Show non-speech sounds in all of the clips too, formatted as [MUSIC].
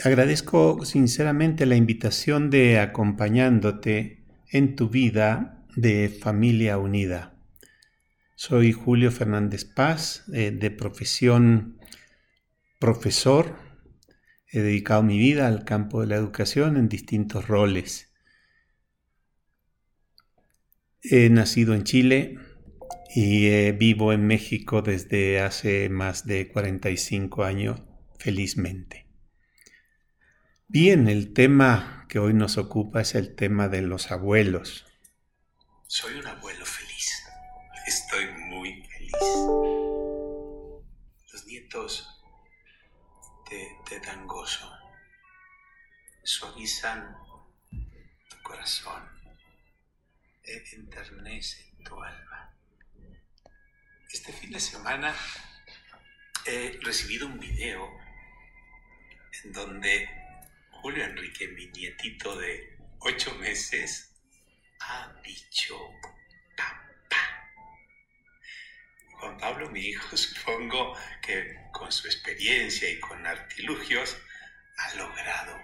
Agradezco sinceramente la invitación de acompañándote en tu vida de familia unida. Soy Julio Fernández Paz, eh, de profesión profesor. He dedicado mi vida al campo de la educación en distintos roles. He nacido en Chile y eh, vivo en México desde hace más de 45 años, felizmente. Bien, el tema que hoy nos ocupa es el tema de los abuelos. Soy un abuelo feliz. Estoy muy feliz. Los nietos te, te dan gozo. Suavizan tu corazón. E enternecen tu alma. Este fin de semana he recibido un video en donde Julio Enrique, mi nietito de ocho meses, ha dicho papá. Juan Pablo, mi hijo, [LAUGHS] supongo que con su experiencia y con artilugios ha logrado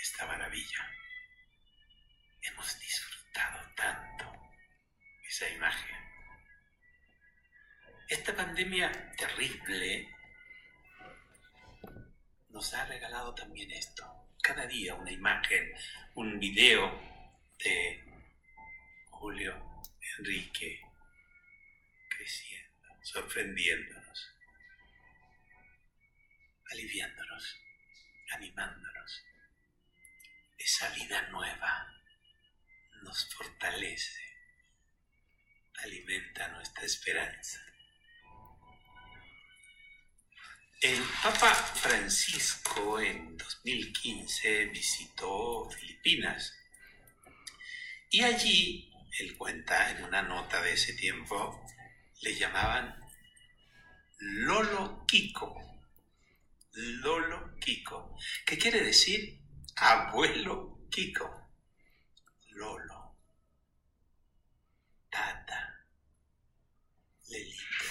esta maravilla. Hemos disfrutado tanto esa imagen. Esta pandemia terrible nos ha regalado también esto. Cada día una imagen, un video de Julio Enrique creciendo, sorprendiéndonos, aliviándonos, animándonos. Esa vida nueva nos fortalece, alimenta nuestra esperanza. El Papa Francisco en 2015 visitó Filipinas y allí, él cuenta en una nota de ese tiempo, le llamaban Lolo Kiko. Lolo Kiko, ¿Qué quiere decir abuelo Kiko. Lolo, tata, Lelito,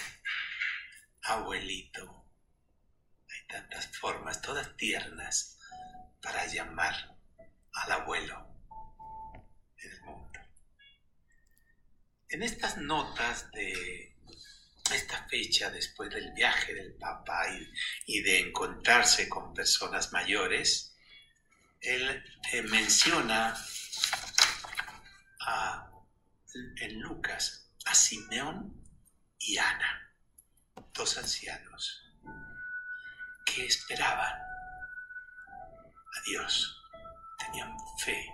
abuelito tantas formas, todas tiernas, para llamar al abuelo en el mundo. En estas notas de esta fecha después del viaje del Papa y, de encontrarse con personas mayores, él menciona en Lucas a Simeón y Ana, dos ancianos esperaban a Dios, tenían fe.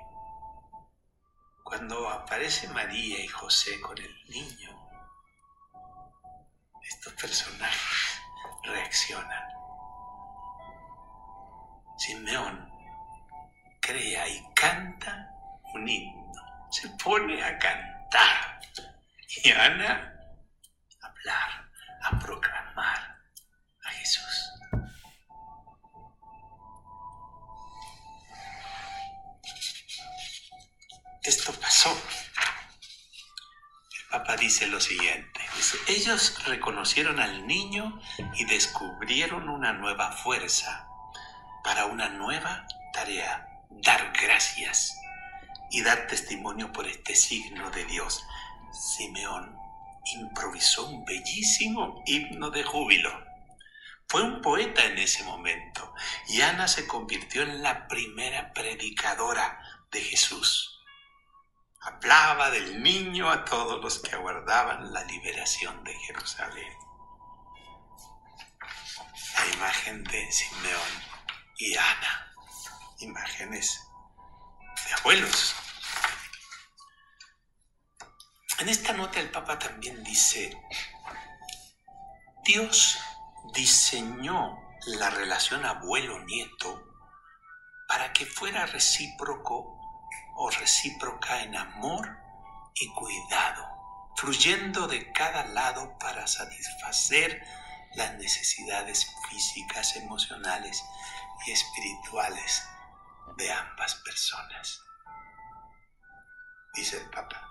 Cuando aparece María y José con el niño, estos personajes [LAUGHS] reaccionan. Simeón crea y canta un himno, se pone a cantar. Y Ana a hablar, a proclamar a Jesús. Esto pasó. El Papa dice lo siguiente, ellos reconocieron al niño y descubrieron una nueva fuerza para una nueva tarea, dar gracias y dar testimonio por este signo de Dios. Simeón improvisó un bellísimo himno de júbilo. Fue un poeta en ese momento y Ana se convirtió en la primera predicadora de Jesús hablaba del niño a todos los que aguardaban la liberación de Jerusalén. La imagen de Simeón y Ana, imágenes de abuelos. En esta nota el Papa también dice, Dios diseñó la relación abuelo-nieto para que fuera recíproco o recíproca en amor y cuidado, fluyendo de cada lado para satisfacer las necesidades físicas, emocionales y espirituales de ambas personas. Dice el Papa,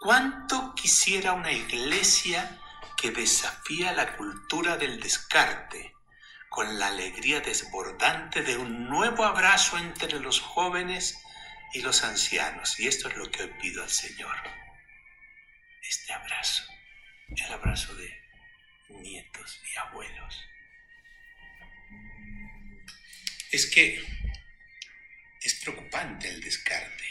¿cuánto quisiera una iglesia que desafía la cultura del descarte con la alegría desbordante de un nuevo abrazo entre los jóvenes y los ancianos. Y esto es lo que hoy pido al Señor. Este abrazo, el abrazo de nietos y abuelos. Es que es preocupante el descarte,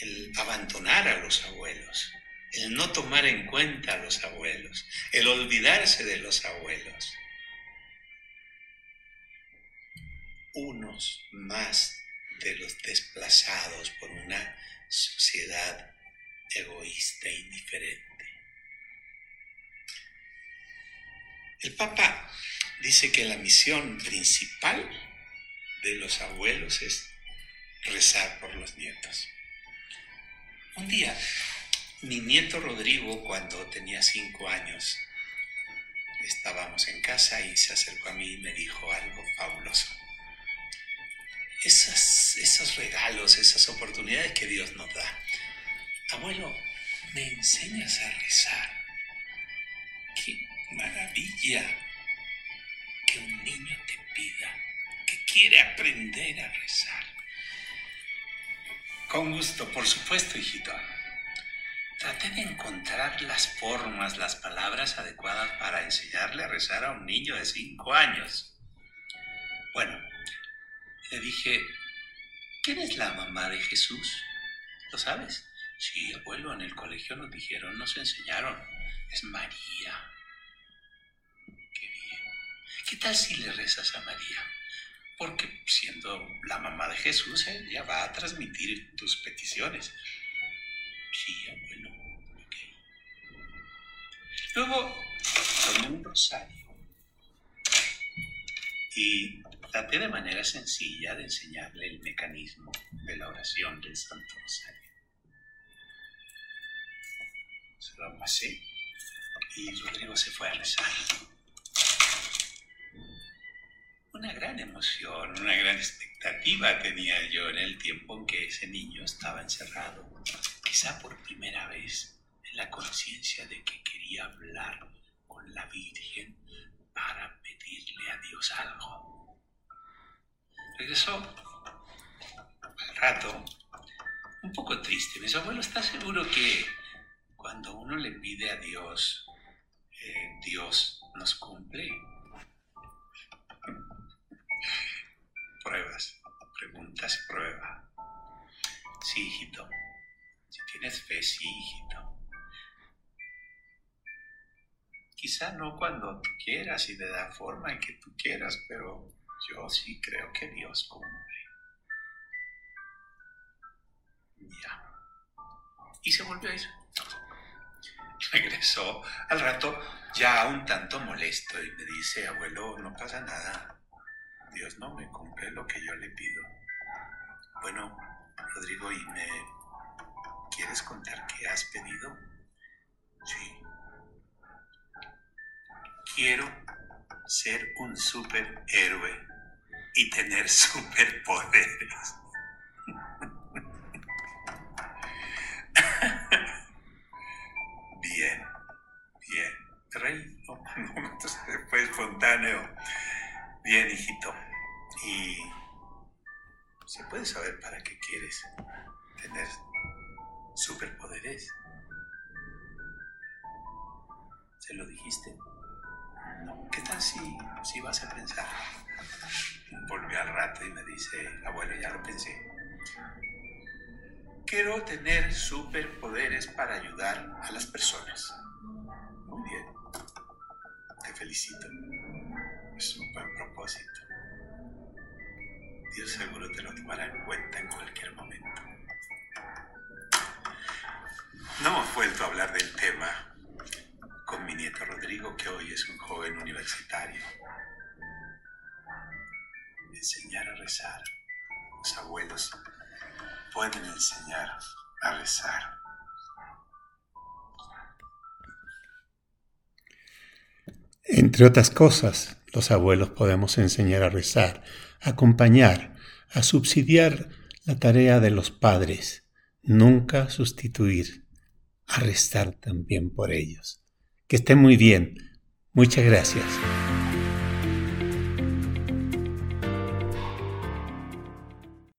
el abandonar a los abuelos, el no tomar en cuenta a los abuelos, el olvidarse de los abuelos. Unos más de los desplazados por una sociedad egoísta e indiferente. El Papa dice que la misión principal de los abuelos es rezar por los nietos. Un día, mi nieto Rodrigo, cuando tenía cinco años, estábamos en casa y se acercó a mí y me dijo algo fabuloso esos regalos, esas oportunidades que Dios nos da. Abuelo, me enseñas a rezar. Qué maravilla que un niño te pida, que quiere aprender a rezar. Con gusto, por supuesto, hijito. Traté de encontrar las formas, las palabras adecuadas para enseñarle a rezar a un niño de cinco años. Bueno, le dije, ¿quién es la mamá de Jesús? ¿Lo sabes? Sí, abuelo, en el colegio nos dijeron, nos enseñaron. Es María. Qué bien. ¿Qué tal si le rezas a María? Porque siendo la mamá de Jesús, ella va a transmitir tus peticiones. Sí, abuelo. Ok. Luego tomé un rosario y traté de manera sencilla de enseñarle el mecanismo de la oración del Santo Rosario. Se lo pasé y Rodrigo se fue a rezar. Una gran emoción, una gran expectativa tenía yo en el tiempo en que ese niño estaba encerrado, quizá por primera vez en la conciencia de que quería hablar con la Virgen algo. Regresó al rato, un poco triste. Mi abuelo está seguro que cuando uno le pide a Dios, eh, Dios nos cumple. Pruebas, preguntas y prueba. Sí, hijito. Si tienes fe, sí, hijito. Quizá no cuando tú quieras y de la forma en que tú quieras, pero yo sí creo que Dios cumple. Ya. Y se volvió a ir. Regresó al rato ya un tanto molesto y me dice, abuelo, no pasa nada. Dios no me cumple lo que yo le pido. Bueno, Rodrigo, ¿y me quieres contar qué has pedido? Sí quiero ser un superhéroe y tener [LAUGHS] superpoderes. [LAUGHS] bien, bien. Rey, no, [LAUGHS] fue espontáneo. Bien, hijito. Y se puede saber para qué quieres tener superpoderes. ¿Se lo dijiste? ¿Qué tal si, si vas a pensar? Volvió al rato y me dice, abuelo, ya lo pensé. Quiero tener superpoderes para ayudar a las personas. Muy bien. Te felicito. Es un buen propósito. Dios seguro te lo tomará en cuenta en cualquier momento. No hemos vuelto a hablar del tema con mi nieto Rodrigo, que hoy es un joven universitario. Enseñar a rezar Los abuelos pueden enseñar a rezar. Entre otras cosas, los abuelos podemos enseñar a rezar, acompañar, a subsidiar la tarea de los padres, nunca sustituir, a restar también por ellos. Que estén muy bien. Muchas gracias.